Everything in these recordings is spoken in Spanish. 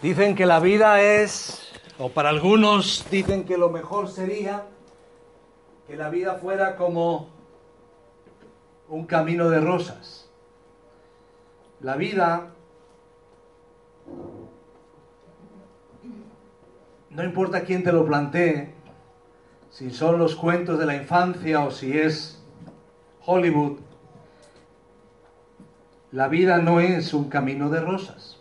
Dicen que la vida es, o para algunos dicen que lo mejor sería que la vida fuera como un camino de rosas. La vida, no importa quién te lo plantee, si son los cuentos de la infancia o si es Hollywood, la vida no es un camino de rosas.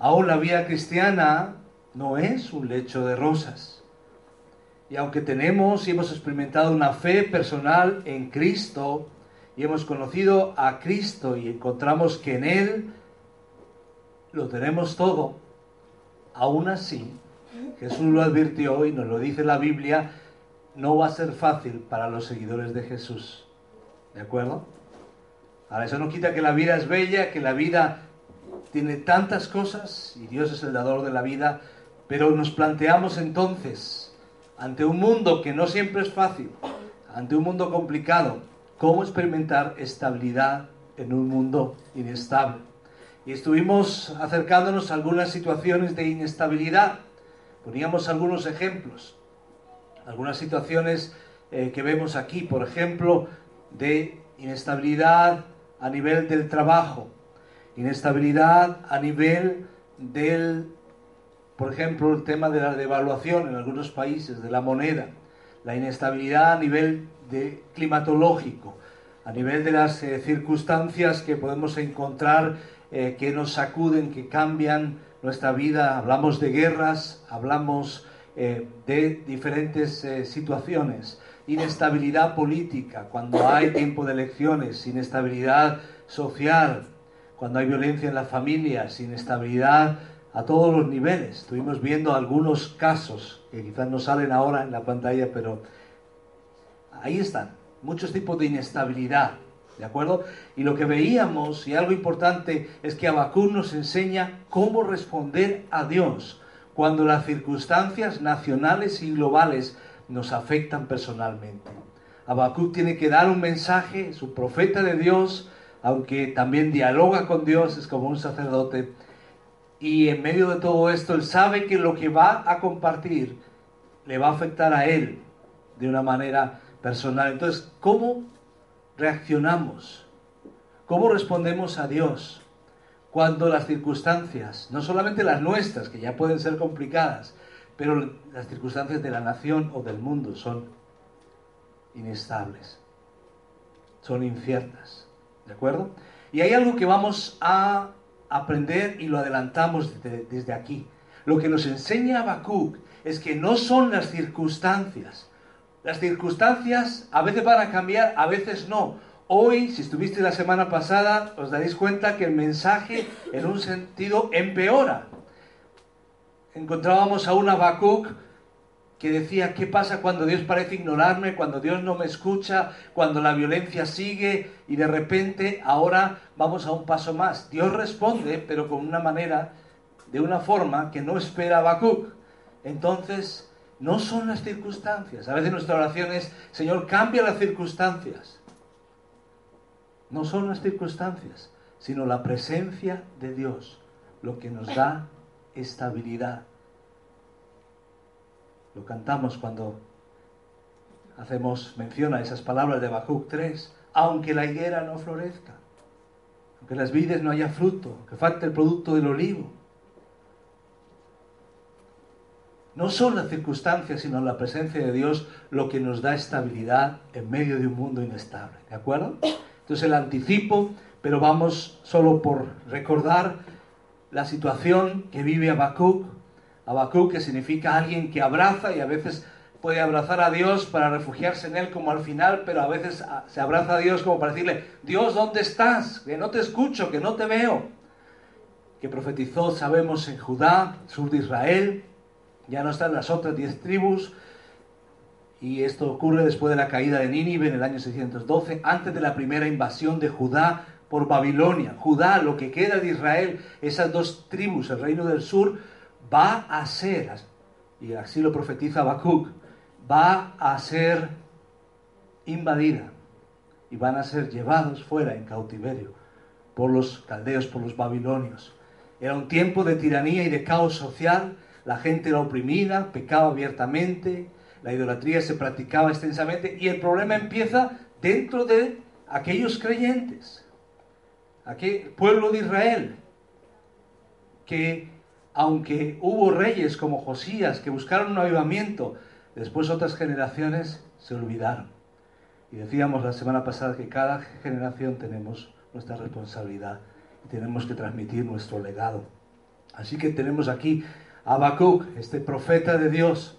Aún la vida cristiana no es un lecho de rosas. Y aunque tenemos y hemos experimentado una fe personal en Cristo y hemos conocido a Cristo y encontramos que en Él lo tenemos todo, aún así, Jesús lo advirtió y nos lo dice la Biblia, no va a ser fácil para los seguidores de Jesús. ¿De acuerdo? Ahora, eso no quita que la vida es bella, que la vida tiene tantas cosas y Dios es el dador de la vida, pero nos planteamos entonces, ante un mundo que no siempre es fácil, ante un mundo complicado, cómo experimentar estabilidad en un mundo inestable. Y estuvimos acercándonos a algunas situaciones de inestabilidad. Poníamos algunos ejemplos, algunas situaciones eh, que vemos aquí, por ejemplo, de inestabilidad a nivel del trabajo, inestabilidad a nivel del, por ejemplo, el tema de la devaluación en algunos países, de la moneda, la inestabilidad a nivel de climatológico, a nivel de las eh, circunstancias que podemos encontrar eh, que nos sacuden, que cambian nuestra vida. Hablamos de guerras, hablamos eh, de diferentes situaciones. Inestabilidad política, cuando hay tiempo de elecciones, inestabilidad social, cuando hay violencia en las familias, inestabilidad a todos los niveles. Estuvimos viendo algunos casos que quizás no salen ahora en la pantalla, pero ahí están, muchos tipos de inestabilidad, ¿de acuerdo? Y lo que veíamos, y algo importante, es que Abacú nos enseña cómo responder a Dios cuando las circunstancias nacionales y globales nos afectan personalmente. Habacuc tiene que dar un mensaje, su profeta de Dios, aunque también dialoga con Dios, es como un sacerdote. Y en medio de todo esto, él sabe que lo que va a compartir le va a afectar a él de una manera personal. Entonces, ¿cómo reaccionamos? ¿Cómo respondemos a Dios cuando las circunstancias, no solamente las nuestras, que ya pueden ser complicadas, pero las circunstancias de la nación o del mundo son inestables, son inciertas? ¿De acuerdo? Y hay algo que vamos a aprender y lo adelantamos desde, aquí. Lo que nos enseña Habacuc es que no son las circunstancias. Las circunstancias a veces van a cambiar, a veces no. Hoy, si estuviste la semana pasada, os daréis cuenta que el mensaje en un sentido empeora. Encontrábamos a un Habacuc que decía, ¿qué pasa cuando Dios parece ignorarme, cuando Dios no me escucha, cuando la violencia sigue y de repente ahora vamos a un paso más? Dios responde, pero con una manera, de una forma que no espera Habacuc. Entonces, no son las circunstancias. A veces nuestra oración es, Señor, cambia las circunstancias. No son las circunstancias, sino la presencia de Dios, lo que nos da estabilidad lo cantamos cuando hacemos mención a esas palabras de Habacuc 3. Aunque la higuera no florezca, aunque las vides no haya fruto, que falte el producto del olivo. No son las circunstancias, sino la presencia de Dios lo que nos da estabilidad en medio de un mundo inestable. ¿De acuerdo? Entonces el anticipo, pero vamos solo por recordar la situación que vive Habacuc Habacuc, que significa alguien que abraza y a veces puede abrazar a Dios para refugiarse en Él como al final, pero a veces ah, se abraza a Dios como para decirle, Dios, ¿dónde estás? Que no te escucho, que no te veo. Que profetizó, sabemos, en Judá, sur de Israel, ya no están las otras diez tribus, y esto ocurre después de la caída de Nínive en el año 612, antes de la primera invasión de Judá por Babilonia. Judá, lo que queda de Israel, esas dos tribus, el reino del sur, va a ser, y así lo profetiza Habacuc, va a ser invadida y van a ser llevados fuera en cautiverio por los caldeos, por los babilonios. Era un tiempo de tiranía y de caos social, la gente era oprimida, pecaba abiertamente, la idolatría se practicaba extensamente y el problema empieza dentro de aquellos creyentes, aquel pueblo de Israel, que aunque hubo reyes como Josías que buscaron un avivamiento, después otras generaciones se olvidaron. Y decíamos la semana pasada que cada generación tenemos nuestra responsabilidad y tenemos que transmitir nuestro legado. Así que tenemos aquí a Habacuc, este profeta de Dios.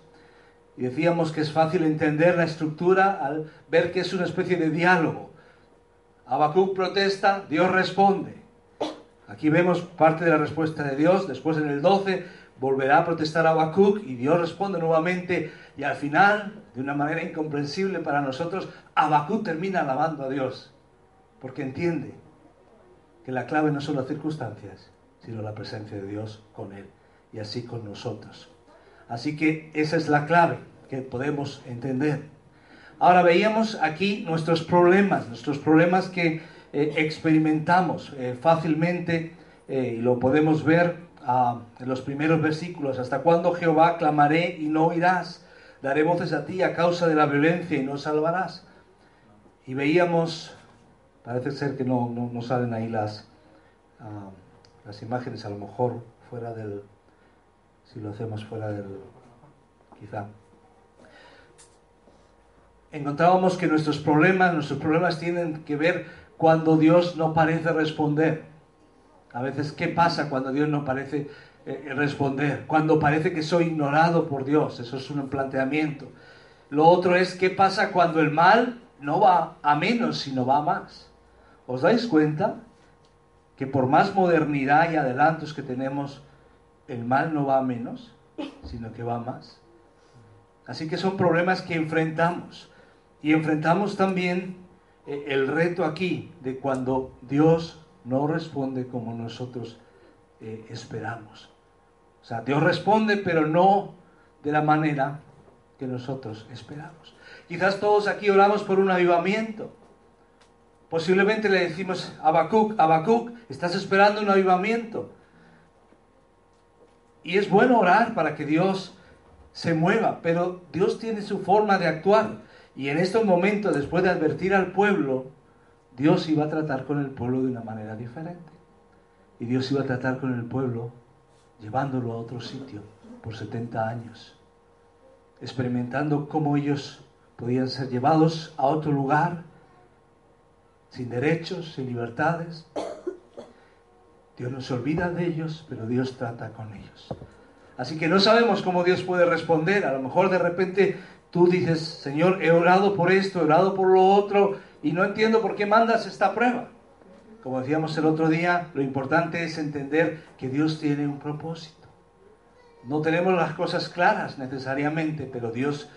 Y decíamos que es fácil entender la estructura al ver que es una especie de diálogo. Habacuc protesta, Dios responde. Aquí vemos parte de la respuesta de Dios. Después en el 12 volverá a protestar a Habacuc y Dios responde nuevamente. Y al final, de una manera incomprensible para nosotros, Habacuc termina alabando a Dios. Porque entiende que la clave no son las circunstancias, sino la presencia de Dios con él y así con nosotros. Así que esa es la clave que podemos entender. Ahora veíamos aquí nuestros problemas, nuestros problemas que eh, experimentamos eh, fácilmente eh, y lo podemos ver ah, en los primeros versículos. ¿Hasta cuándo Jehová clamaré y no oirás? Daré voces a ti a causa de la violencia y no salvarás. Y veíamos, parece ser que no, no, salen ahí las, ah, las imágenes, a lo mejor fuera del, si lo hacemos fuera del, quizá encontrábamos que nuestros problemas, nuestros problemas tienen que ver cuando Dios no parece responder. A veces, ¿qué pasa cuando Dios no parece eh, responder? Cuando parece que soy ignorado por Dios. Eso es un planteamiento. Lo otro es, ¿qué pasa cuando el mal no va a menos, sino va a más? ¿Os dais cuenta que por más modernidad y adelantos que tenemos, el mal no va a menos, sino que va a más? Así que son problemas que enfrentamos. Y enfrentamos también eh, el reto aquí de cuando Dios no responde como nosotros eh, esperamos. O sea, Dios responde, pero no de la manera que nosotros esperamos. Quizás todos aquí oramos por un avivamiento. Posiblemente le decimos a Habacuc, Habacuc, estás esperando un avivamiento. Y es bueno orar para que Dios se mueva, pero Dios tiene su forma de actuar. Y en estos momentos, después de advertir al pueblo, Dios iba a tratar con el pueblo de una manera diferente. Y Dios iba a tratar con el pueblo llevándolo a otro sitio por 70 años, experimentando cómo ellos podían ser llevados a otro lugar, sin derechos, sin libertades. Dios no se olvida de ellos, pero Dios trata con ellos. Así que no sabemos cómo Dios puede responder. A lo mejor de repente Tú dices, Señor, he orado por esto, he orado por lo otro, y no entiendo por qué mandas esta prueba. Como decíamos el otro día, lo importante es entender que Dios tiene un propósito. No tenemos las cosas claras necesariamente, pero Dios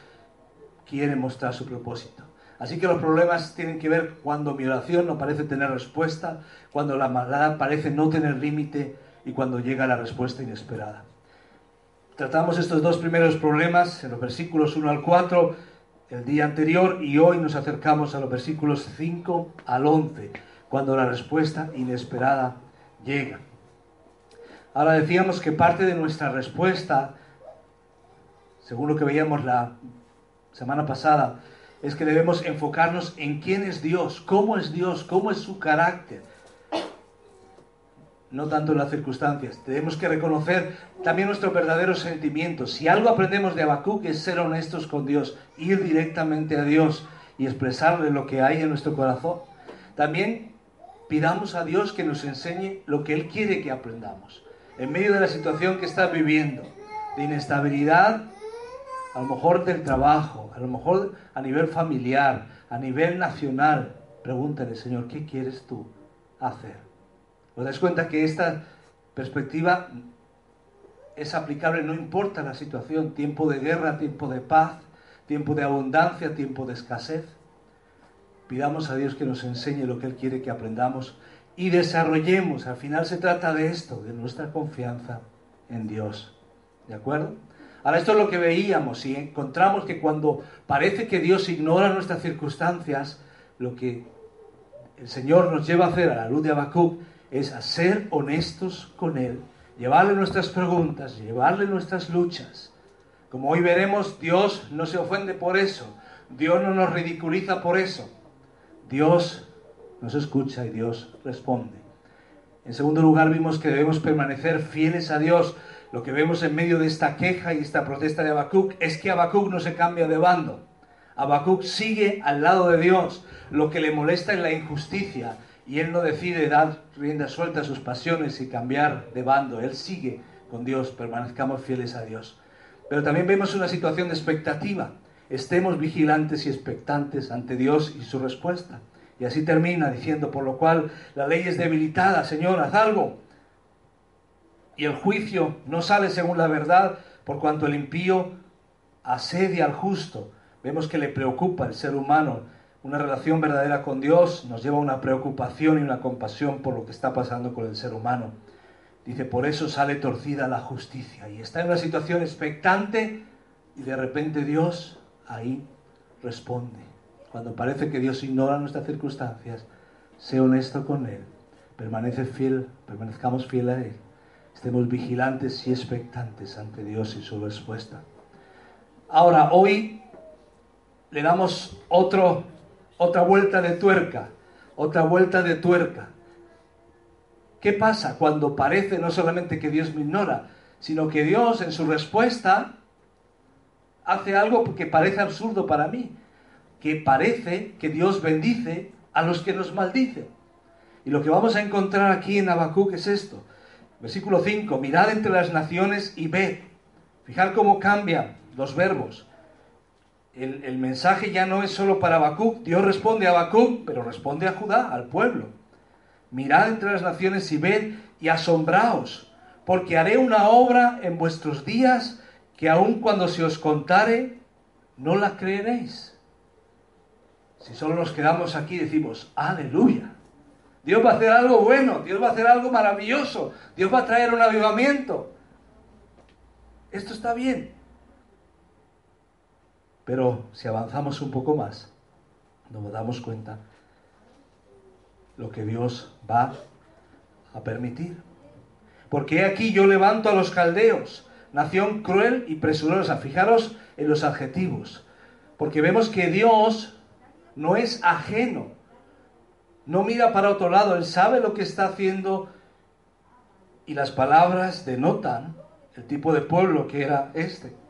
quiere mostrar su propósito. Así que los problemas tienen que ver cuando mi oración no parece tener respuesta, cuando la maldad parece no tener límite y cuando llega la respuesta inesperada. Tratamos estos dos primeros problemas en los versículos 1 al 4 el día anterior y hoy nos acercamos a los versículos 5 al 11, cuando la respuesta inesperada llega. Ahora decíamos que parte de nuestra respuesta, según lo que veíamos la semana pasada, es que debemos enfocarnos en quién es Dios, cómo es Dios, cómo es su carácter no tanto en las circunstancias. Tenemos que reconocer también nuestros verdaderos sentimientos. Si algo aprendemos de Habacuc es ser honestos con Dios, ir directamente a Dios y expresarle lo que hay en nuestro corazón. También pidamos a Dios que nos enseñe lo que Él quiere que aprendamos. En medio de la situación que estás viviendo, de inestabilidad, a lo mejor del trabajo, a lo mejor a nivel familiar, a nivel nacional, pregúntale, Señor, ¿qué quieres tú hacer? ¿Os das cuenta que esta perspectiva es aplicable no importa la situación, tiempo de guerra, tiempo de paz, tiempo de abundancia, tiempo de escasez? Pidamos a Dios que nos enseñe lo que Él quiere que aprendamos y desarrollemos. Al final se trata de esto, de nuestra confianza en Dios. ¿De acuerdo? Ahora esto es lo que veíamos y encontramos que cuando parece que Dios ignora nuestras circunstancias, lo que el Señor nos lleva a hacer a la luz de Habacuc es a ser honestos con Él llevarle nuestras preguntas, llevarle nuestras luchas. Como hoy veremos, Dios no se ofende por eso, Dios no nos ridiculiza por eso. Dios nos escucha y Dios responde. En segundo lugar, vimos que debemos permanecer fieles a Dios. Lo que vemos en medio de esta queja y esta protesta de Habacuc es que Habacuc no se cambia de bando. Habacuc sigue al lado de Dios. Lo que le molesta es la injusticia y él no decide dar rienda suelta a sus pasiones y cambiar de bando. Él sigue con Dios, permanezcamos fieles a Dios. Pero también vemos una situación de expectativa. Estemos vigilantes y expectantes ante Dios y su respuesta. Y así termina diciendo, por lo cual la ley es debilitada, Señor, haz algo. Y el juicio no sale según la verdad, por cuanto el impío asedia al justo. Vemos que le preocupa el ser humano. Una relación verdadera con Dios nos lleva a una preocupación y una compasión por lo que está pasando con el ser humano. Dice, por eso sale torcida la justicia. Y está en una situación expectante y de repente Dios ahí responde. Cuando parece que Dios ignora nuestras circunstancias, sé honesto con Él, permanece fiel, permanezcamos fiel a Él, estemos vigilantes y expectantes ante Dios y su respuesta. Ahora, hoy le damos otro, otra vuelta de tuerca, otra vuelta de tuerca. ¿Qué pasa cuando parece no solamente que Dios me ignora, sino que Dios en su respuesta hace algo que parece absurdo para mí, que parece que Dios bendice a los que nos maldicen. Y lo que vamos a encontrar aquí en Habacuc es esto. Versículo 5, mirad entre las naciones y ved. Fijad cómo cambian los verbos. El, mensaje ya no es solo para Habacuc. Dios responde a Habacuc, pero responde a Judá, al pueblo. Mirad entre las naciones y ved y asombraos, porque haré una obra en vuestros días que aun cuando se os contare, no la creeréis. Si solo nos quedamos aquí decimos, aleluya. Dios va a hacer algo bueno, Dios va a hacer algo maravilloso, Dios va a traer un avivamiento. Esto está bien. Pero si avanzamos un poco más, nos damos cuenta lo que Dios va a permitir. Porque aquí yo levanto a los caldeos, nación cruel y presurosa. Fijaros en los adjetivos. Porque vemos que Dios no es ajeno. No mira para otro lado. Él sabe lo que está haciendo. Y las palabras denotan el tipo de pueblo que era este.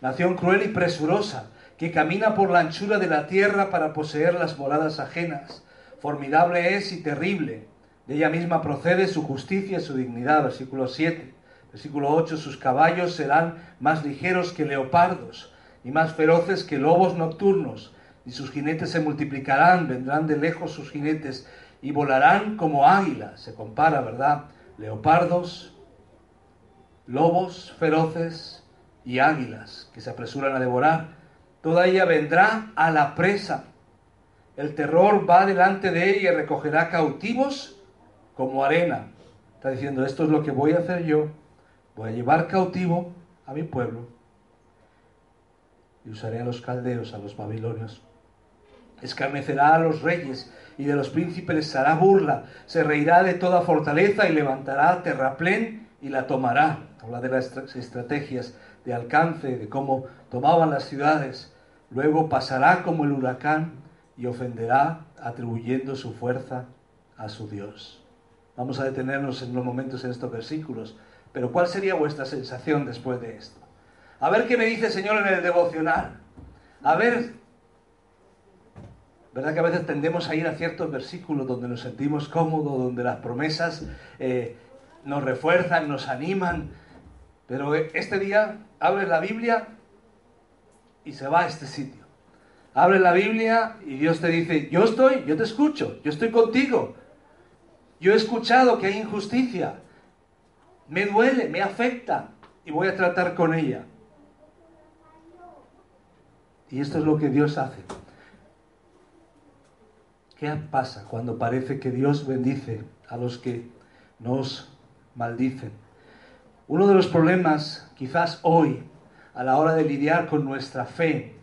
Nación cruel y presurosa, que camina por la anchura de la tierra para poseer las moradas ajenas. Formidable es y terrible. De ella misma procede su justicia y su dignidad. Versículo 7. Versículo 8, sus caballos serán más ligeros que leopardos y más feroces que lobos nocturnos, y sus jinetes se multiplicarán, vendrán de lejos sus jinetes y volarán como águilas. Se compara, ¿verdad? Leopardos, lobos feroces y águilas que se apresuran a devorar. Toda ella vendrá a la presa. El terror va delante de ella y recogerá cautivos como arena. Está diciendo, esto es lo que voy a hacer yo Voy a llevar cautivo a mi pueblo y usaré a los caldeos, a los babilonios. Escarnecerá a los reyes y de los príncipes hará burla. Se reirá de toda fortaleza y levantará terraplén y la tomará. Habla de las estrategias de alcance, de cómo tomaban las ciudades. Luego pasará como el huracán y ofenderá atribuyendo su fuerza a su Dios. Vamos a detenernos en unos momentos en estos versículos pero ¿cuál sería vuestra sensación después de esto? A ver qué me dice el Señor en el devocional. A ver, ¿verdad que a veces tendemos a ir a ciertos versículos donde nos sentimos cómodos, donde las promesas eh, nos refuerzan, nos animan? Pero este día abre la Biblia y se va a este sitio. Abre la Biblia y Dios te dice, yo estoy, yo te escucho, yo estoy contigo. Yo he escuchado que hay injusticia, me duele, me afecta y voy a tratar con ella. Y esto es lo que Dios hace. ¿Qué pasa cuando parece que Dios bendice a los que nos maldicen? Uno de los problemas, quizás hoy, a la hora de lidiar con nuestra fe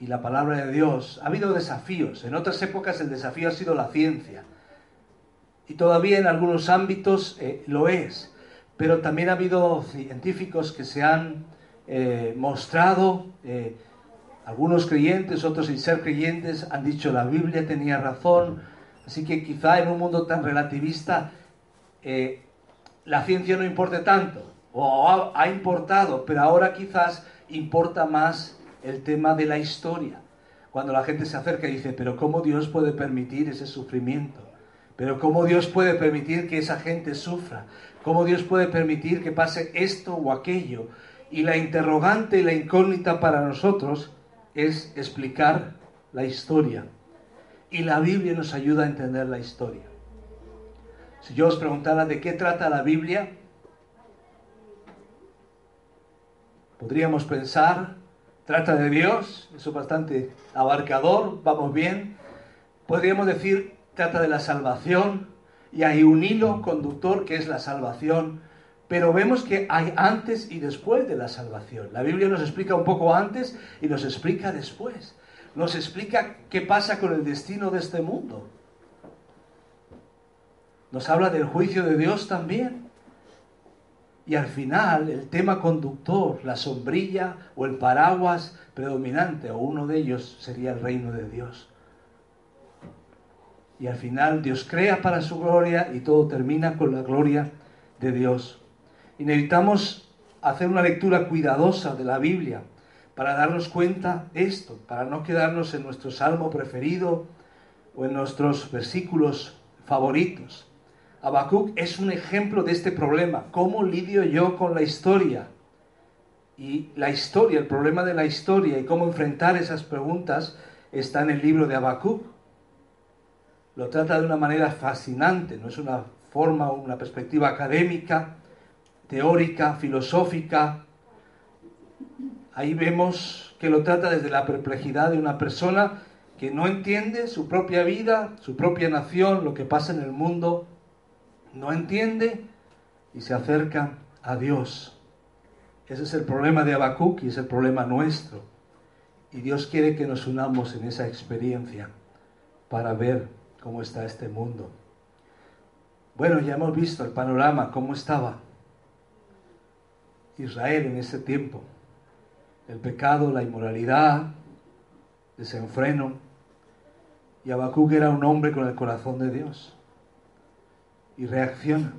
y la palabra de Dios, ha habido desafíos. En otras épocas el desafío ha sido la ciencia y todavía en algunos ámbitos eh, lo es. pero también ha habido científicos que se han eh, mostrado, eh, algunos creyentes, otros sin ser creyentes, han dicho la Biblia tenía razón, así que quizá en un mundo tan relativista la ciencia no importe tanto, o ha, importado, pero ahora quizás importa más el tema de la historia. Cuando la gente se acerca y dice, pero ¿cómo Dios puede permitir ese sufrimiento? Pero ¿cómo Dios puede permitir que esa gente sufra? ¿Cómo Dios puede permitir que pase esto o aquello? Y la interrogante y la incógnita para nosotros es explicar la historia. Y la Biblia nos ayuda a entender la historia. Si yo os preguntara de qué trata la Biblia, podríamos pensar, trata de Dios, eso es bastante abarcador, vamos bien. Podríamos decir, trata de la salvación y hay un hilo conductor que es la salvación, pero vemos que hay antes y después de la salvación. La Biblia nos explica un poco antes y nos explica después. Nos explica qué pasa con el destino de este mundo. Nos habla del juicio de Dios también. Y al final, el tema conductor, la sombrilla o el paraguas predominante, o uno de ellos, sería el reino de Dios. Y al final Dios crea para su gloria y todo termina con la gloria de Dios. Y necesitamos hacer una lectura cuidadosa de la Biblia para darnos cuenta de esto, para no quedarnos en nuestro salmo preferido o en nuestros versículos favoritos. Habacuc es un ejemplo de este problema. ¿Cómo lidio yo con la historia? Y la historia, el problema de la historia y cómo enfrentar esas preguntas está en el libro de Habacuc lo trata de una manera fascinante, no es una forma, una perspectiva académica, teórica, filosófica. Ahí vemos que lo trata desde la perplejidad de una persona que no entiende su propia vida, su propia nación, lo que pasa en el mundo, no entiende y se acerca a Dios. Ese es el problema de Habacuc y es el problema nuestro. Y Dios quiere que nos unamos en esa experiencia para ver cómo está este mundo. Bueno, ya hemos visto el panorama, cómo estaba Israel en ese tiempo. El pecado, la inmoralidad, desenfreno. Y Habacuc era un hombre con el corazón de Dios. Y reacciona.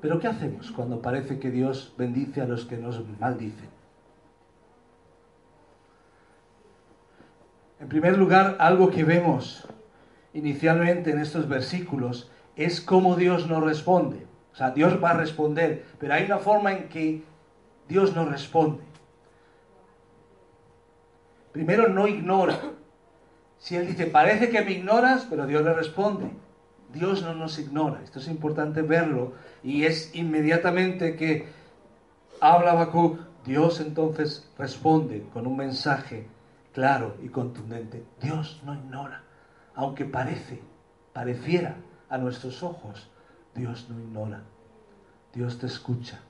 Pero ¿qué hacemos cuando parece que Dios bendice a los que nos maldicen? En primer lugar, algo que vemos inicialmente en estos versículos es cómo Dios nos responde. O sea, Dios va a responder, pero hay una forma en que Dios nos responde. Primero, no ignora. Si Él dice, parece que me ignoras, pero Dios le responde. Dios no nos ignora. Esto es importante verlo. Y es inmediatamente que habla Habacuc, Dios entonces responde con un mensaje claro y contundente. Dios no ignora, aunque parece, pareciera a nuestros ojos, Dios no ignora. Dios te escucha.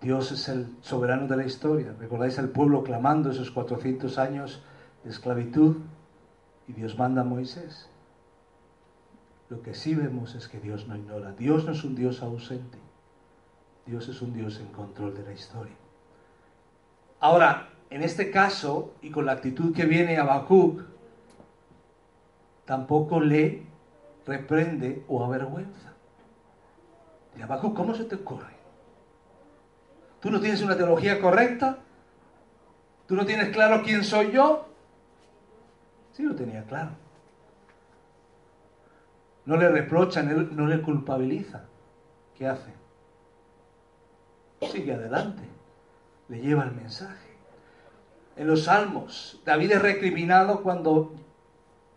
Dios es el soberano de la historia. ¿Recordáis al pueblo clamando esos 400 años de esclavitud? Y Dios manda a Moisés. Lo que sí vemos es que Dios no ignora. Dios no es un Dios ausente. Dios es un Dios en control de la historia. Ahora, en este caso, y con la actitud que viene Habacuc, tampoco le reprende o avergüenza. Y Habacuc, ¿cómo se te ocurre? ¿Tú no tienes una teología correcta? ¿Tú no tienes claro quién soy yo? Sí lo tenía claro. No le reprocha, no le culpabiliza. ¿Qué hace? Sigue adelante. Le lleva el mensaje en los salmos. David es recriminado cuando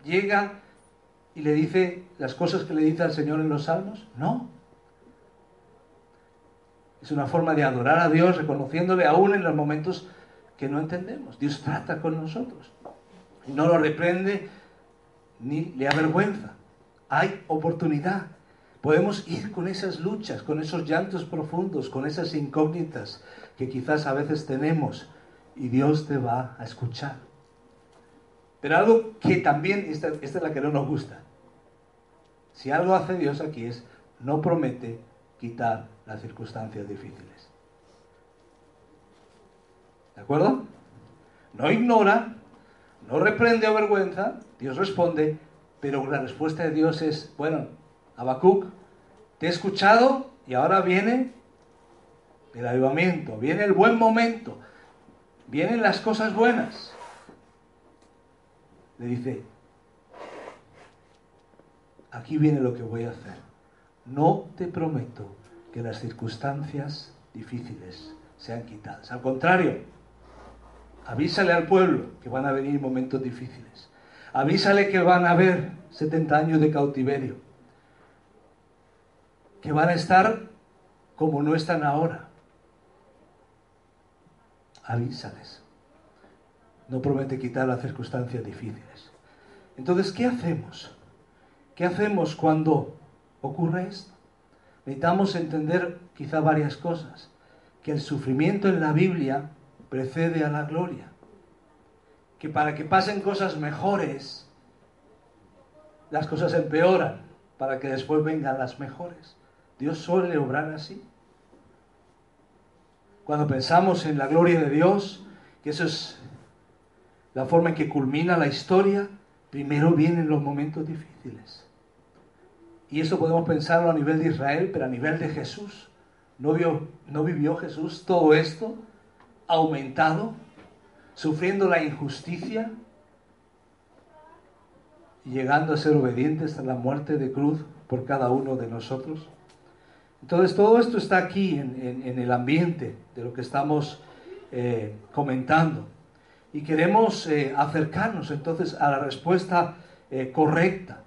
llega y le dice las cosas que le dice al Señor en los salmos. No. Es una forma de adorar a Dios reconociéndole aún en los momentos que no entendemos. Dios trata con nosotros. Y no lo reprende ni le avergüenza. Hay oportunidad. Podemos ir con esas luchas, con esos llantos profundos, con esas incógnitas que quizás a veces tenemos y Dios te va a escuchar. Pero algo que también, esta, es la que no nos gusta. Si algo hace Dios aquí es no promete quitar las circunstancias difíciles. ¿De acuerdo? No ignora, no reprende o vergüenza, Dios responde, pero la respuesta de Dios es, bueno, Habacuc, te he escuchado y ahora viene el avivamiento, viene el buen momento, vienen las cosas buenas. Le dice, aquí viene lo que voy a hacer. No te prometo que las circunstancias difíciles sean quitadas. Al contrario, avísale al pueblo que van a venir momentos difíciles. Avísale que van a haber 70 años de cautiverio. Que van a estar como no están ahora. Avísales. No promete quitar las circunstancias difíciles. Entonces, ¿qué hacemos? ¿Qué hacemos cuando ocurre esto? Necesitamos entender quizá varias cosas. Que el sufrimiento en la Biblia precede a la gloria. Que para que pasen cosas mejores, las cosas empeoran, para que después vengan las mejores. Dios suele obrar así. Cuando pensamos en la gloria de Dios, que eso es la forma en que culmina la historia, primero vienen los momentos difíciles. Y eso podemos pensarlo a nivel de Israel, pero a nivel de Jesús. ¿No, ¿No vivió Jesús todo esto aumentado, sufriendo la injusticia llegando a ser obediente hasta la muerte de cruz por cada uno de nosotros? Entonces todo esto está aquí en, el ambiente de lo que estamos eh, comentando. Y queremos eh, acercarnos entonces a la respuesta eh, correcta.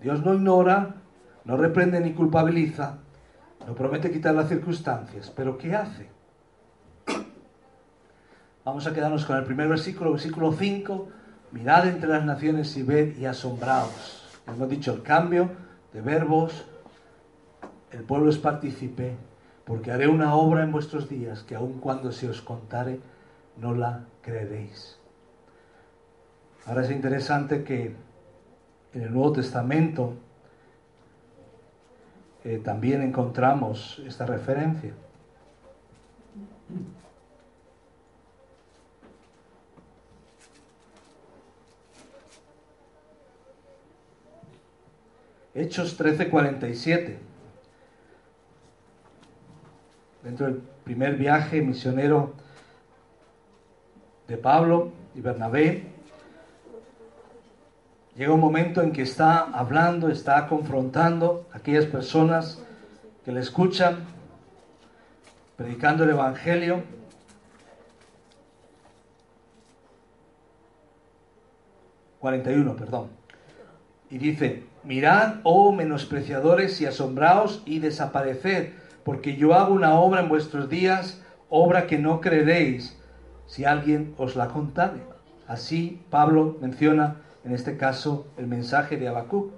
Dios no ignora, no reprende ni culpabiliza, no promete quitar las circunstancias, pero ¿qué hace? Vamos a quedarnos con el primer versículo, versículo 5. Mirad entre las naciones y ved y asombraos. Hemos dicho el cambio de verbos. El pueblo es partícipe, porque haré una obra en vuestros días que aun cuando se os contare, no la creeréis. Ahora es interesante que en el Nuevo Testamento eh, también encontramos esta referencia. Hechos 13:47. Dentro del primer viaje misionero de Pablo y Bernabé, llega un momento en que está hablando, está confrontando a aquellas personas que le escuchan, predicando el Evangelio. ...41, perdón. Y dice, mirad, oh menospreciadores, y asombraos y desapareced, porque yo hago una obra en vuestros días, obra que no creeréis, si alguien os la contare. Así Pablo menciona en este caso el mensaje de Habacuc.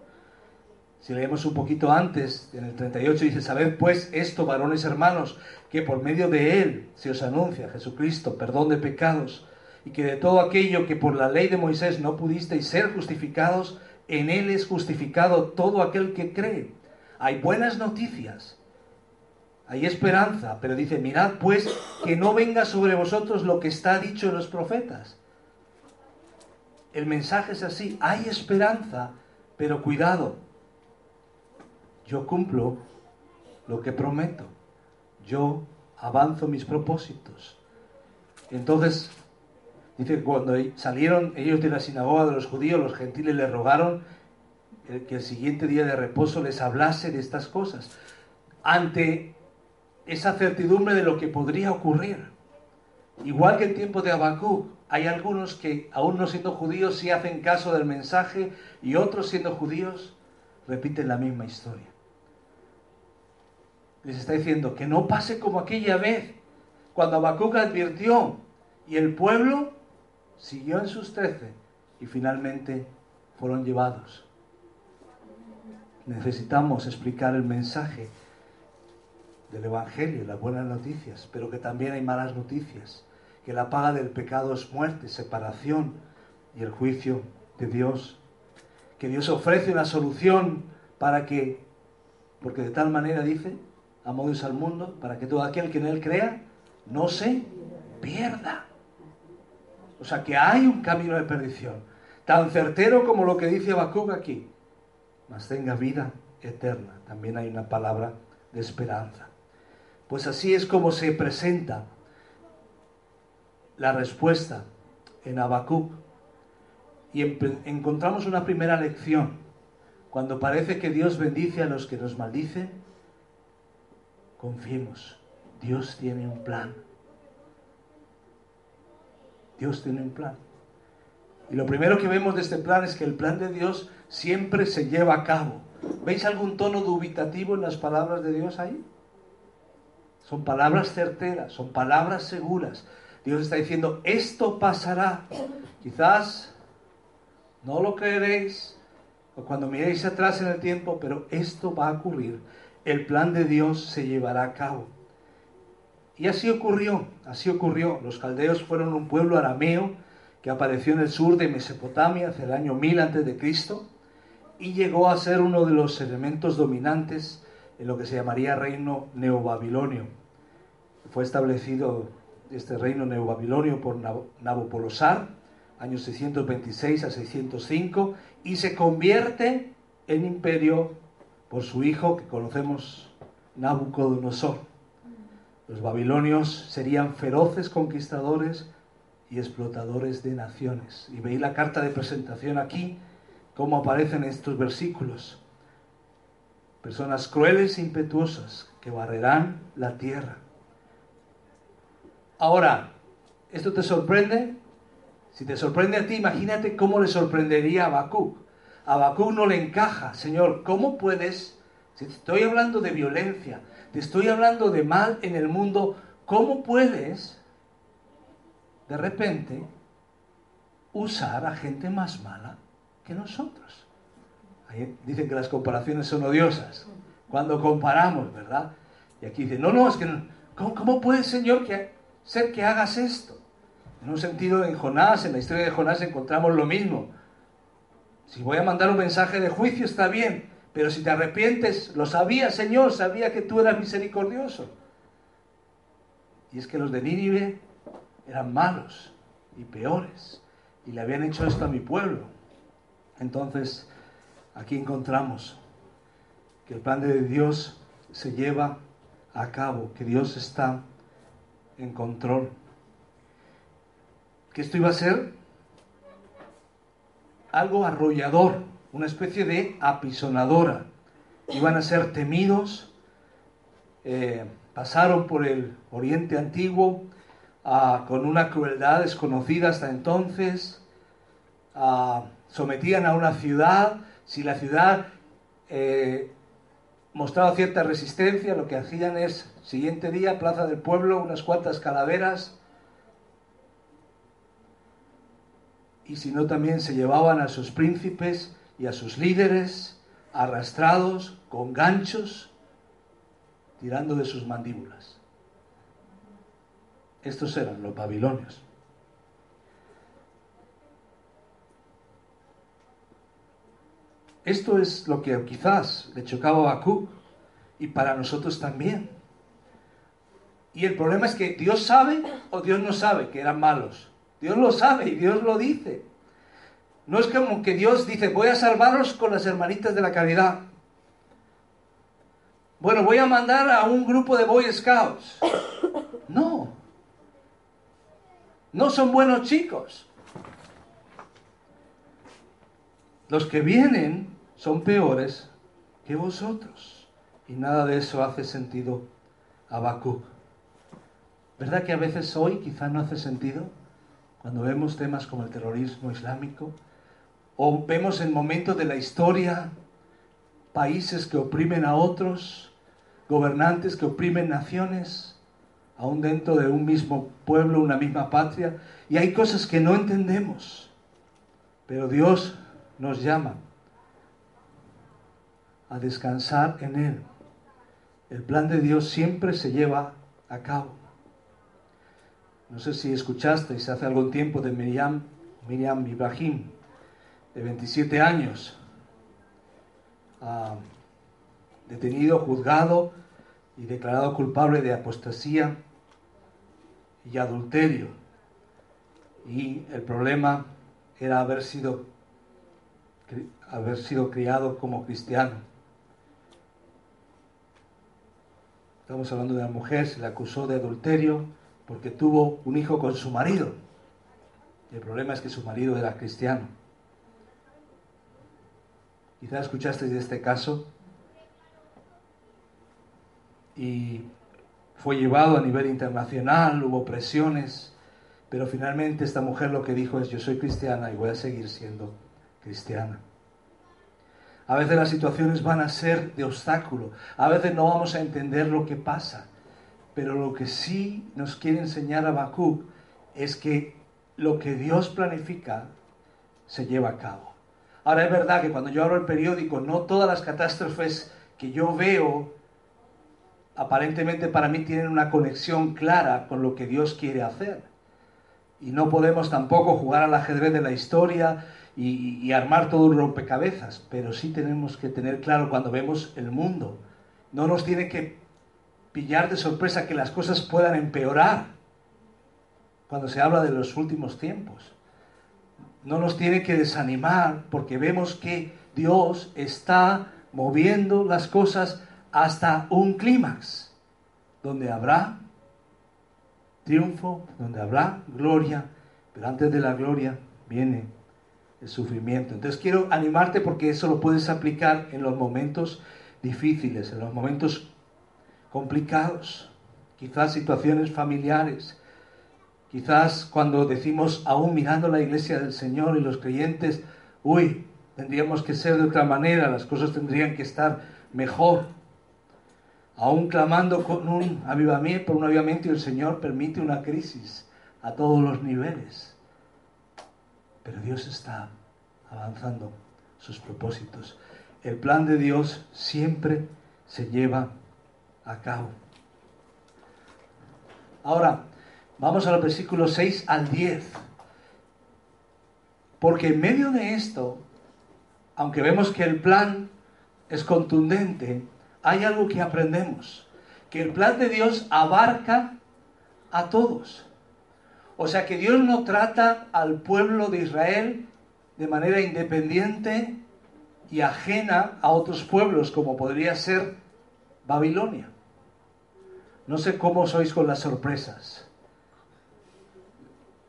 Si leemos un poquito antes, en el 38 dice, sabed pues esto, varones hermanos, que por medio de él se os anuncia Jesucristo, perdón de pecados, y que de todo aquello que por la ley de Moisés no pudisteis ser justificados, en él es justificado todo aquel que cree. Hay buenas noticias, hay esperanza, pero dice, mirad pues que no venga sobre vosotros lo que está dicho en los profetas. El mensaje es así, hay esperanza, pero cuidado, yo cumplo lo que prometo, yo avanzo mis propósitos. Entonces, dice, cuando salieron ellos de la sinagoga de los judíos, los gentiles le rogaron que el siguiente día de reposo les hablase de estas cosas. Ante esa certidumbre de lo que podría ocurrir. Igual que en tiempo de Habacuc, hay algunos que, aún no siendo judíos, sí hacen caso del mensaje y otros, siendo judíos, repiten la misma historia. Les está diciendo que no pase como aquella vez, cuando Habacuc advirtió y el pueblo siguió en sus trece y finalmente fueron llevados. Necesitamos explicar el mensaje del Evangelio, las buenas noticias, pero que también hay malas noticias, que la paga del pecado es muerte, separación y el juicio de Dios, que Dios ofrece una solución para que porque de tal manera dice, amó Dios al mundo, para que todo aquel que en él crea no se pierda. O sea que hay un camino de perdición, tan certero como lo que dice Habacuc aquí, mas tenga vida eterna. También hay una palabra de esperanza. Pues así es como se presenta la respuesta en Habacuc. Y encontramos una primera lección. Cuando parece que Dios bendice a los que nos maldicen, confiemos. Dios tiene un plan. Dios tiene un plan. Y lo primero que vemos de este plan es que el plan de Dios siempre se lleva a cabo. ¿Veis algún tono dubitativo en las palabras de Dios ahí? Son palabras certeras, son palabras seguras. Dios está diciendo, esto pasará. Quizás no lo creeréis o cuando miréis atrás en el tiempo, pero esto va a ocurrir. El plan de Dios se llevará a cabo. Y así ocurrió, así ocurrió. Los caldeos fueron un pueblo arameo que apareció en el sur de Mesopotamia hacia el año 1000 a.C. y llegó a ser uno de los elementos dominantes en lo que se llamaría reino neobabilonio. Fue establecido este reino neobabilonio por Nabopolosar, años 626 a 605, y se convierte en imperio por su hijo que conocemos, Nabucodonosor. Los babilonios serían feroces conquistadores y explotadores de naciones. Y veis la carta de presentación aquí, cómo aparecen estos versículos. Personas crueles e impetuosas que barrerán la tierra. Ahora, ¿esto te sorprende? Si te sorprende a ti, imagínate cómo le sorprendería a Habacuc. A Habacuc no le encaja, Señor, ¿cómo puedes? Si estoy hablando de violencia, te estoy hablando de mal en el mundo, ¿cómo puedes de repente usar a gente más mala que nosotros? Ahí dicen que las comparaciones son odiosas. Cuando comparamos, ¿verdad? Y aquí dice, no, no, es que ¿cómo, cómo puede, Señor, que, ser que hagas esto? En un sentido, en Jonás, en la historia de Jonás encontramos lo mismo. Si voy a mandar un mensaje de juicio está bien, pero si te arrepientes, lo sabía, Señor, sabía que tú eras misericordioso. Y es que los de Nínive eran malos y peores, y le habían hecho esto a mi pueblo. Entonces, aquí encontramos que el plan de Dios se lleva a cabo, que Dios está en control. Que esto iba a ser algo arrollador, una especie de apisonadora. Iban a ser temidos, eh, pasaron por el Oriente Antiguo ah, con una crueldad desconocida hasta entonces, ah, sometían a una ciudad, si la ciudad eh, mostraba cierta resistencia, lo que hacían es, siguiente día, Plaza del Pueblo, unas cuantas calaveras, y si no también se llevaban a sus príncipes y a sus líderes arrastrados con ganchos, tirando de sus mandíbulas. Estos eran los babilonios. Esto es lo que quizás le chocaba a Bakú y para nosotros también. Y el problema es que Dios sabe o Dios no sabe que eran malos. Dios lo sabe y Dios lo dice. No es como que Dios dice, voy a salvaros con las hermanitas de la caridad. Bueno, voy a mandar a un grupo de Boy Scouts. No. No son buenos chicos. Los que vienen son peores que vosotros. Y nada de eso hace sentido a Habacuc. ¿Verdad que a veces hoy quizá no hace sentido? Cuando vemos temas como el terrorismo islámico, o vemos en momentos de la historia países que oprimen a otros, gobernantes que oprimen naciones, aún dentro de un mismo pueblo, una misma patria, y hay cosas que no entendemos, pero Dios nos llama a descansar en Él. El plan de Dios siempre se lleva a cabo. No sé si escuchasteis hace algún tiempo de Miriam, Miriam Ibrahim, de 27 años, ah, detenido, juzgado y declarado culpable de apostasía y adulterio. Y el problema era haber sido, haber sido criado como cristiano. Estamos hablando de la mujer, se le acusó de adulterio porque tuvo un hijo con su marido. el problema es que su marido era cristiano. Quizás escuchasteis de este caso y fue llevado a nivel internacional, hubo presiones, pero finalmente esta mujer lo que dijo es yo soy cristiana y voy a seguir siendo cristiana. A veces las situaciones van a ser de obstáculo, a veces no vamos a entender lo que pasa, pero lo que sí nos quiere enseñar Habacuc es que lo que Dios planifica se lleva a cabo. Ahora es verdad que cuando yo abro el periódico, no todas las catástrofes que yo veo aparentemente para mí tienen una conexión clara con lo que Dios quiere hacer. Y no podemos tampoco jugar al ajedrez de la historia y, armar todo un rompecabezas, pero sí tenemos que tener claro cuando vemos el mundo. No nos tiene que pillar de sorpresa que las cosas puedan empeorar cuando se habla de los últimos tiempos. No nos tiene que desanimar porque vemos que Dios está moviendo las cosas hasta un clímax, donde habrá triunfo, donde habrá gloria, pero antes de la gloria viene el sufrimiento. Entonces quiero animarte porque eso lo puedes aplicar en los momentos difíciles, en los momentos complicados, quizás situaciones familiares, quizás cuando decimos, aún mirando la iglesia del Señor y los creyentes, uy, tendríamos que ser de otra manera, las cosas tendrían que estar mejor aún clamando con un avivamiento, por un avivamiento, el Señor permite una crisis a todos los niveles. Pero Dios está avanzando sus propósitos. El plan de Dios siempre se lleva a cabo. Ahora, vamos a los versículos 6 al 10. Porque en medio de esto, aunque vemos que el plan es contundente, hay algo que aprendemos, que el plan de Dios abarca a todos. O sea que Dios no trata al pueblo de Israel de manera independiente y ajena a otros pueblos, como podría ser Babilonia. No sé cómo sois con las sorpresas.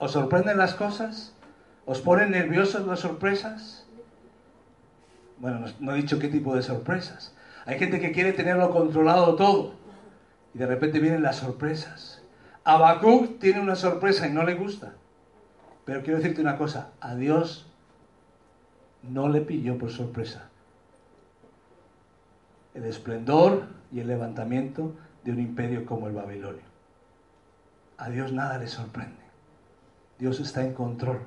¿Os sorprenden las cosas? ¿Os ponen nerviosos las sorpresas? Bueno, no he dicho qué tipo de sorpresas. Hay gente que quiere tenerlo controlado todo. Y de repente vienen las sorpresas. Habacuc tiene una sorpresa y no le gusta. Pero quiero decirte una cosa, a Dios no le pilló por sorpresa. El esplendor y el levantamiento de un imperio como el Babilonio. A Dios nada le sorprende. Dios está en control.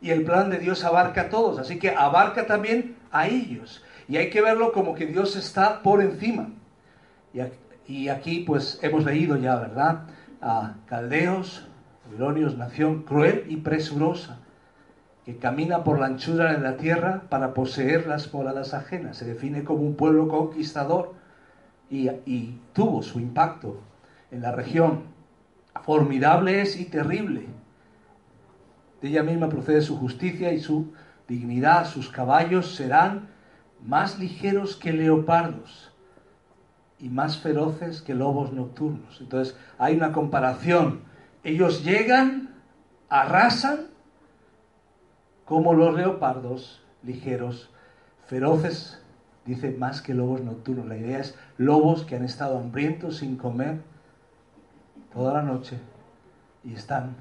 Y el plan de Dios abarca a todos, así que abarca también a ellos. Y hay que verlo como que Dios está por encima. Y aquí pues hemos leído ya, ¿verdad? A Caldeos, Babilonios, nación cruel y presurosa, que camina por la anchura de la tierra para poseer las moradas ajenas. Se define como un pueblo conquistador y, y tuvo su impacto en la región. Formidable es y terrible. Ella misma procede su justicia y su dignidad. Sus caballos serán más ligeros que leopardos y más feroces que lobos nocturnos. Entonces hay una comparación. Ellos llegan, arrasan como los leopardos ligeros, feroces, dice más que lobos nocturnos. La idea es lobos que han estado hambrientos sin comer toda la noche y están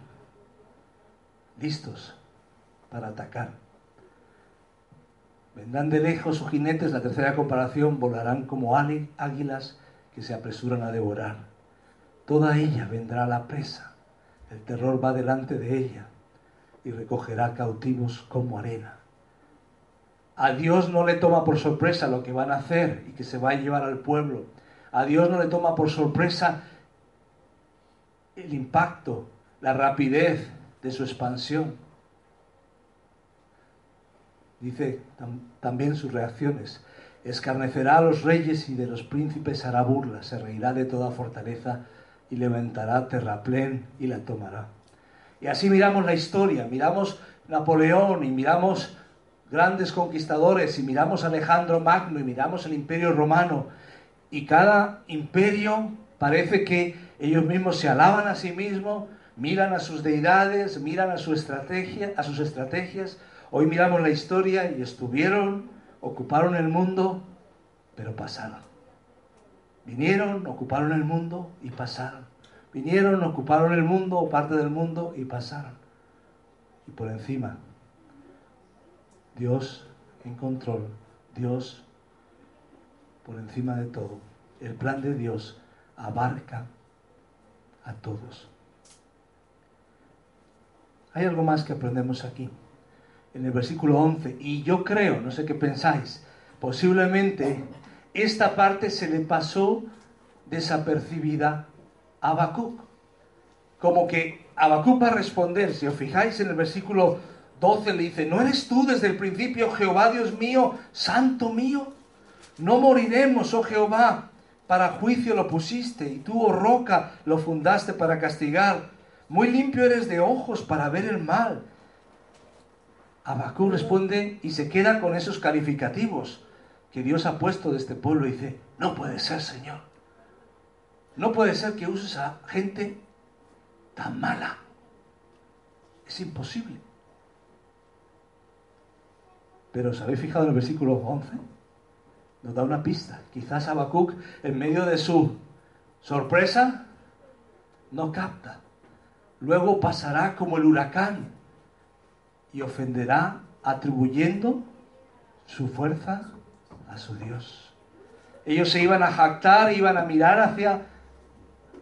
listos para atacar. Vendrán de lejos sus jinetes, la tercera comparación, volarán como águilas que se apresuran a devorar. Toda ella vendrá a la presa, el terror va delante de ella y recogerá cautivos como arena. A Dios no le toma por sorpresa lo que van a hacer y que se va a llevar al pueblo. A Dios no le toma por sorpresa el impacto, la rapidez de su expansión. Dice también sus reacciones, Escarnecerá a los reyes y de los príncipes hará burla, se reirá de toda fortaleza y levantará terraplén y la tomará. Y así miramos la historia, miramos Napoleón y miramos grandes conquistadores y miramos Alejandro Magno y miramos el imperio romano. Y cada imperio parece que ellos mismos se alaban a sí mismos, miran a sus deidades, miran a su estrategia, a sus estrategias. Hoy miramos la historia y estuvieron, ocuparon el mundo, pero pasaron. Vinieron, ocuparon el mundo y pasaron. Vinieron, ocuparon el mundo o parte del mundo y pasaron. Y por encima, Dios en control, Dios por encima de todo. El plan de Dios abarca a todos. Hay algo más que aprendemos aquí, en el versículo 11, y yo creo, no sé qué pensáis, posiblemente esta parte se le pasó desapercibida a Habacuc. Como que Habacuc va a responder, si os fijáis en el versículo 12 le dice, ¿no eres tú desde el principio Jehová Dios mío, santo mío? No moriremos, oh Jehová, para juicio lo pusiste, y tú, oh roca, lo fundaste para castigar. Muy limpio eres de ojos para ver el mal. Abacú responde y se queda con esos calificativos que Dios ha puesto de este pueblo y dice, no puede ser, Señor. No puede ser que uses a gente tan mala. Es imposible. Pero ¿os habéis fijado en el versículo 11? Nos da una pista. Quizás Habacuc, en medio de su sorpresa, no capta. Luego pasará como el huracán y ofenderá atribuyendo su fuerza a su Dios. Ellos se iban a jactar, iban a mirar hacia,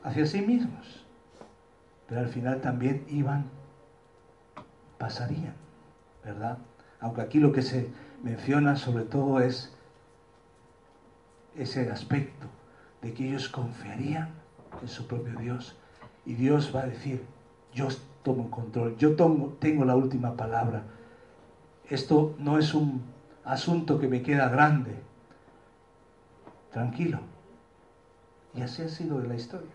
hacia sí mismos, pero al final también iban, pasarían, ¿verdad? Aunque aquí lo que se menciona sobre todo es ese aspecto de que ellos confiarían en su propio Dios y Dios va a decir, yo tomo control, yo tengo la última palabra. Esto no es un asunto que me queda grande. Tranquilo. Y así ha sido en la historia.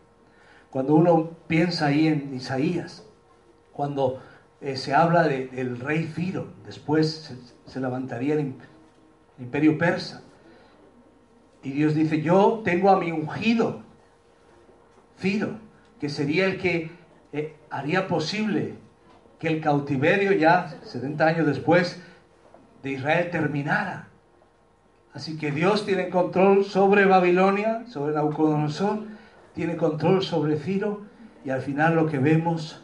Cuando uno piensa ahí en Isaías, cuando eh, se habla del rey Ciro, después se, levantaría el, imperio persa. Y Dios dice, yo tengo a mi ungido, Ciro, que sería el que eh, haría posible que el cautiverio ya 70 años después de Israel terminara. Así que Dios tiene control sobre Babilonia, sobre Nabucodonosor, tiene control sobre Ciro y al final lo que vemos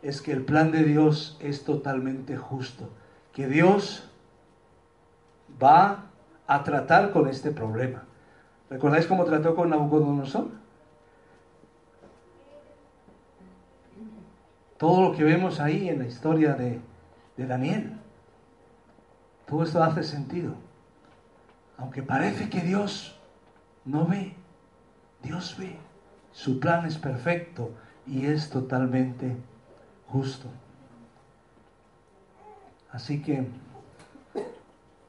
es que el plan de Dios es totalmente justo, que Dios va a tratar con este problema. ¿Recordáis cómo trató con Nabucodonosor? Todo lo que vemos ahí en la historia de, Daniel, todo esto hace sentido. Aunque parece que Dios no ve, Dios ve. Su plan es perfecto y es totalmente justo. Así que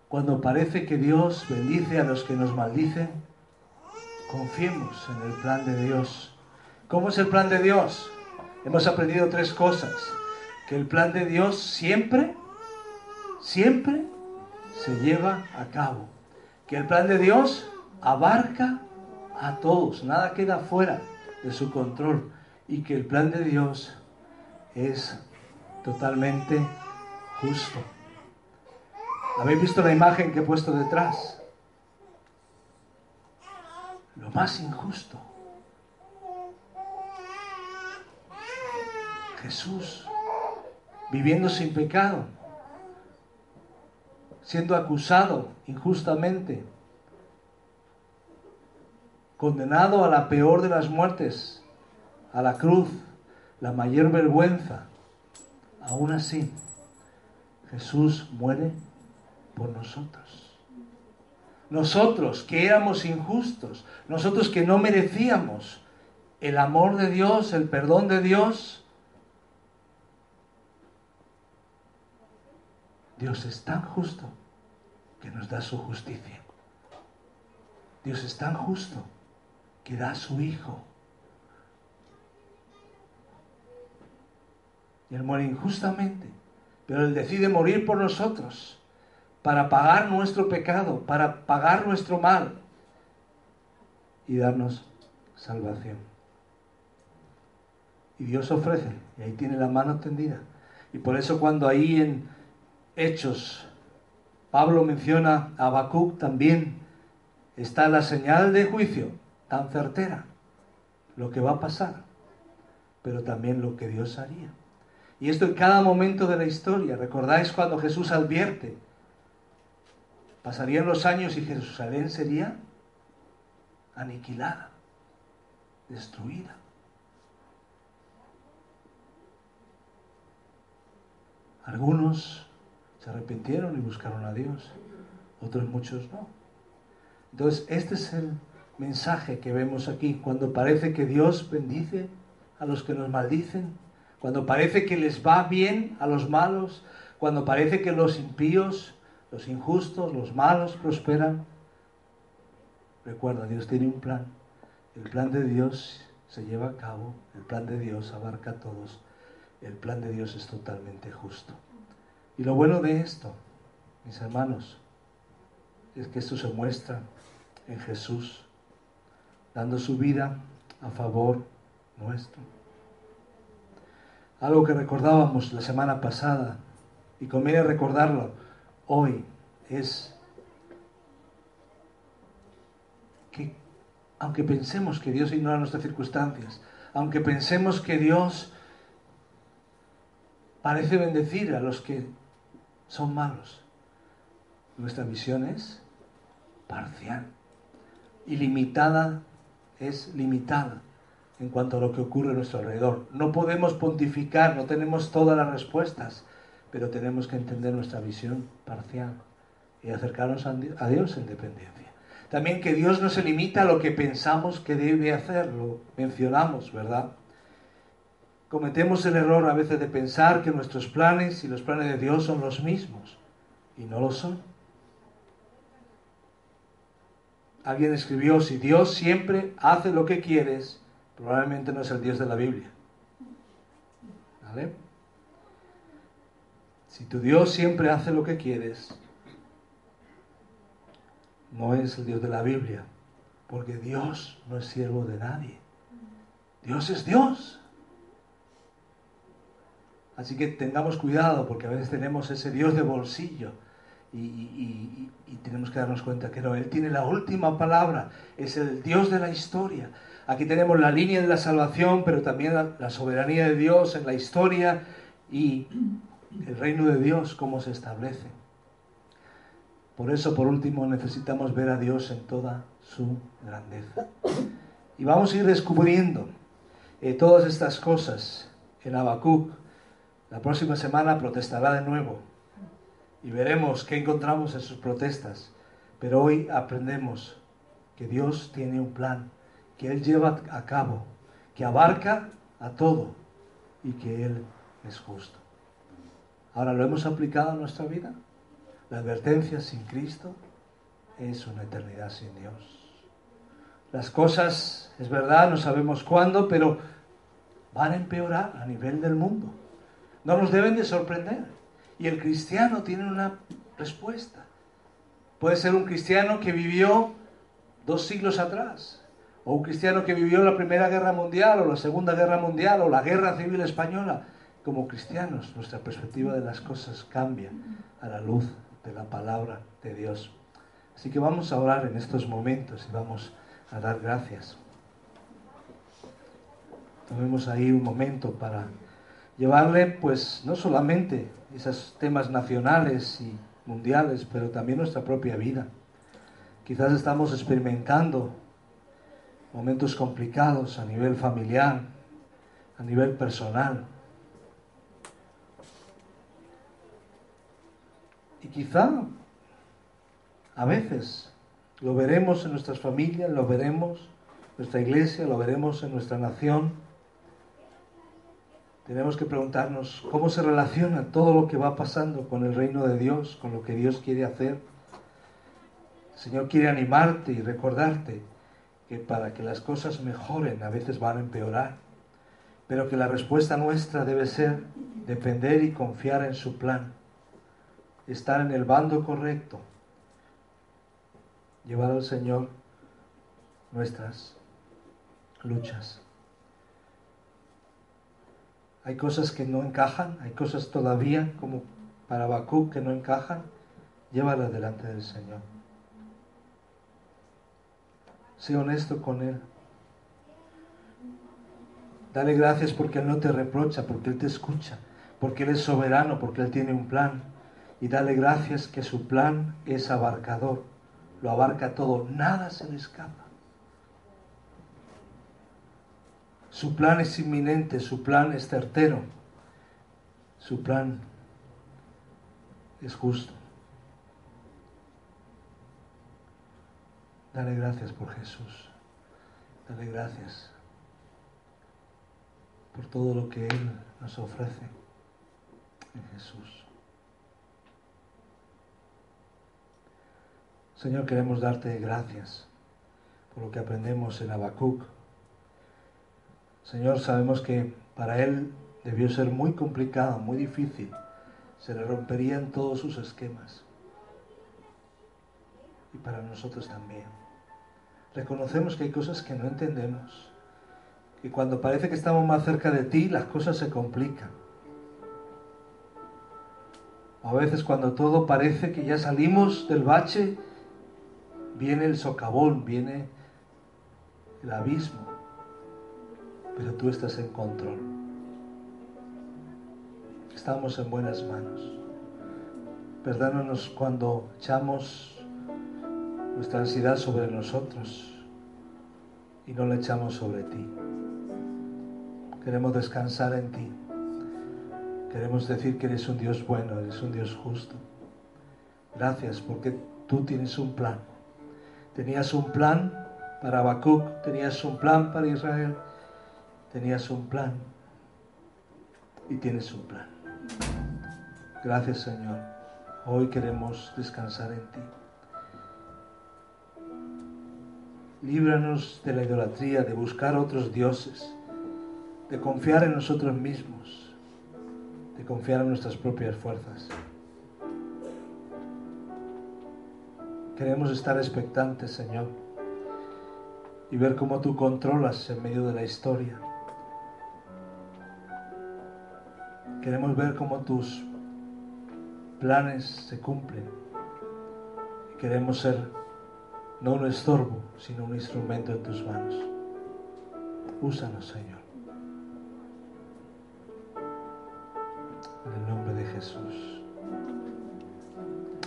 cuando parece que Dios bendice a los que nos maldicen, confiemos en el plan de Dios. ¿Cómo es el plan de Dios? Hemos aprendido tres cosas. Que el plan de Dios siempre, siempre se lleva a cabo. Que el plan de Dios abarca a todos, nada queda fuera de su control. Y que el plan de Dios es totalmente justo. ¿Habéis visto la imagen que he puesto detrás? Lo más injusto. Jesús, viviendo sin pecado, siendo acusado injustamente, condenado a la peor de las muertes, a la cruz, la mayor vergüenza, aún así, Jesús muere por nosotros. Nosotros que éramos injustos, nosotros que no merecíamos el amor de Dios, el perdón de Dios, Dios es tan justo que nos da su justicia. Dios es tan justo que da su Hijo. Y Él muere injustamente, pero Él decide morir por nosotros, para pagar nuestro pecado, para pagar nuestro mal y darnos salvación. Y Dios ofrece, y ahí tiene la mano tendida. Y por eso cuando ahí en Hechos Pablo menciona a Habacuc también, está la señal de juicio tan certera, lo que va a pasar, pero también lo que Dios haría. Y esto en cada momento de la historia. ¿Recordáis cuando Jesús advierte? Pasarían los años y Jerusalén sería aniquilada, destruida. Algunos se arrepintieron y buscaron a Dios, otros muchos no. Entonces, este es el mensaje que vemos aquí, cuando parece que Dios bendice a los que nos maldicen, cuando parece que les va bien a los malos, cuando parece que los impíos, los injustos, los malos prosperan. Recuerda, Dios tiene un plan. El plan de Dios se lleva a cabo, el plan de Dios abarca a todos, el plan de Dios es totalmente justo. Y lo bueno de esto, mis hermanos, es que esto se muestra en Jesús, dando su vida a favor nuestro. Algo que recordábamos la semana pasada, y conviene recordarlo hoy, es que aunque pensemos que Dios ignora nuestras circunstancias, aunque pensemos que Dios parece bendecir a los que son malos, nuestra visión es parcial y limitada es limitada en cuanto a lo que ocurre a nuestro alrededor. No podemos pontificar, no tenemos todas las respuestas, pero tenemos que entender nuestra visión parcial y acercarnos a Dios en dependencia. También que Dios no se limita a lo que pensamos que debe hacer, lo mencionamos, ¿verdad? Cometemos el error a veces de pensar que nuestros planes y los planes de Dios son los mismos, y no lo son. Alguien escribió, si Dios siempre hace lo que quieres, probablemente no es el Dios de la Biblia. ¿Vale? Si tu Dios siempre hace lo que quieres, no es el Dios de la Biblia, porque Dios no es siervo de nadie. Dios es Dios. Así que tengamos cuidado, porque a veces tenemos ese Dios de bolsillo y, tenemos que darnos cuenta que no, Él tiene la última palabra, es el Dios de la historia. Aquí tenemos la línea de la salvación, pero también la, soberanía de Dios en la historia y el reino de Dios, cómo se establece. Por eso, por último, necesitamos ver a Dios en toda su grandeza. Y vamos a ir descubriendo eh, todas estas cosas en Habacuc. La próxima semana protestará de nuevo y veremos qué encontramos en sus protestas. Pero hoy aprendemos que Dios tiene un plan, que Él lleva a cabo, que abarca a todo y que Él es justo. Ahora, ¿lo hemos aplicado a nuestra vida? La advertencia sin Cristo es una eternidad sin Dios. Las cosas, es verdad, no sabemos cuándo, pero van a empeorar a nivel del mundo. No nos deben de sorprender. Y el cristiano tiene una respuesta. Puede ser un cristiano que vivió dos siglos atrás, o un cristiano que vivió la Primera Guerra Mundial, o la Segunda Guerra Mundial, o la Guerra Civil Española. Como cristianos, nuestra perspectiva de las cosas cambia a la luz de la palabra de Dios. Así que vamos a orar en estos momentos y vamos a dar gracias. Tomemos ahí un momento para llevarle, pues, no solamente esos temas nacionales y mundiales, pero también nuestra propia vida. Quizás estamos experimentando momentos complicados a nivel familiar, a nivel personal. Y quizá a veces lo veremos en nuestras familias, lo veremos en nuestra iglesia, lo veremos en nuestra nación tenemos que preguntarnos cómo se relaciona todo lo que va pasando con el reino de Dios, con lo que Dios quiere hacer. El Señor quiere animarte y recordarte que para que las cosas mejoren a veces van a empeorar, pero que la respuesta nuestra debe ser depender y confiar en su plan, estar en el bando correcto, llevar al Señor nuestras luchas. Hay cosas que no encajan, hay cosas todavía como para Bakú que no encajan, llévalas delante del Señor. Sé honesto con Él. Dale gracias porque Él no te reprocha, porque Él te escucha, porque Él es soberano, porque Él tiene un plan. Y dale gracias que su plan es abarcador, lo abarca todo, nada se le escapa. Su plan es inminente, su plan es certero, su plan es justo. Dale gracias por Jesús. Dale gracias por todo lo que Él nos ofrece en Jesús. Señor, queremos darte gracias por lo que aprendemos en Habacuc Señor, sabemos que para él debió ser muy complicado, muy difícil. Se le romperían todos sus esquemas. Y para nosotros también. Reconocemos que hay cosas que no entendemos. Que cuando parece que estamos más cerca de ti, las cosas se complican. a veces cuando todo parece que ya salimos del bache, viene el socavón, viene el abismo pero tú estás en control. Estamos en buenas manos. Perdónanos cuando echamos nuestra ansiedad sobre nosotros y no la echamos sobre ti. Queremos descansar en ti. Queremos decir que eres un Dios bueno, eres un Dios justo. Gracias porque tú tienes un plan. Tenías un plan para Habacuc, tenías un plan para Israel Tenías un plan y tienes un plan. Gracias Señor. Hoy queremos descansar en ti. Líbranos de la idolatría, de buscar otros dioses, de confiar en nosotros mismos, de confiar en nuestras propias fuerzas. Queremos estar expectantes, Señor, y ver cómo tú controlas en medio de la historia Queremos ver cómo tus planes se cumplen. Queremos ser no un estorbo, sino un instrumento en tus manos. Úsanos, Señor. En el nombre de Jesús.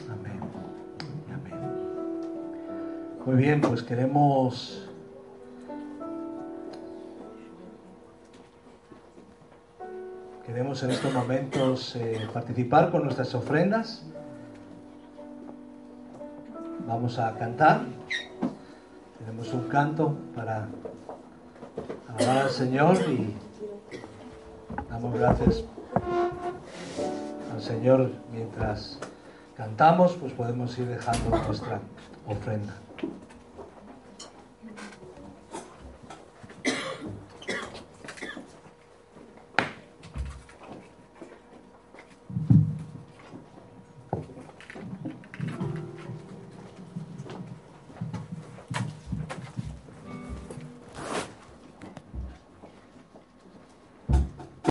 Amén. Amén. Muy bien, pues queremos Queremos en estos momentos eh, participar con nuestras ofrendas. Vamos a cantar. Tenemos un canto para alabar al Señor y damos gracias al Señor mientras cantamos, pues podemos ir dejando nuestra ofrenda.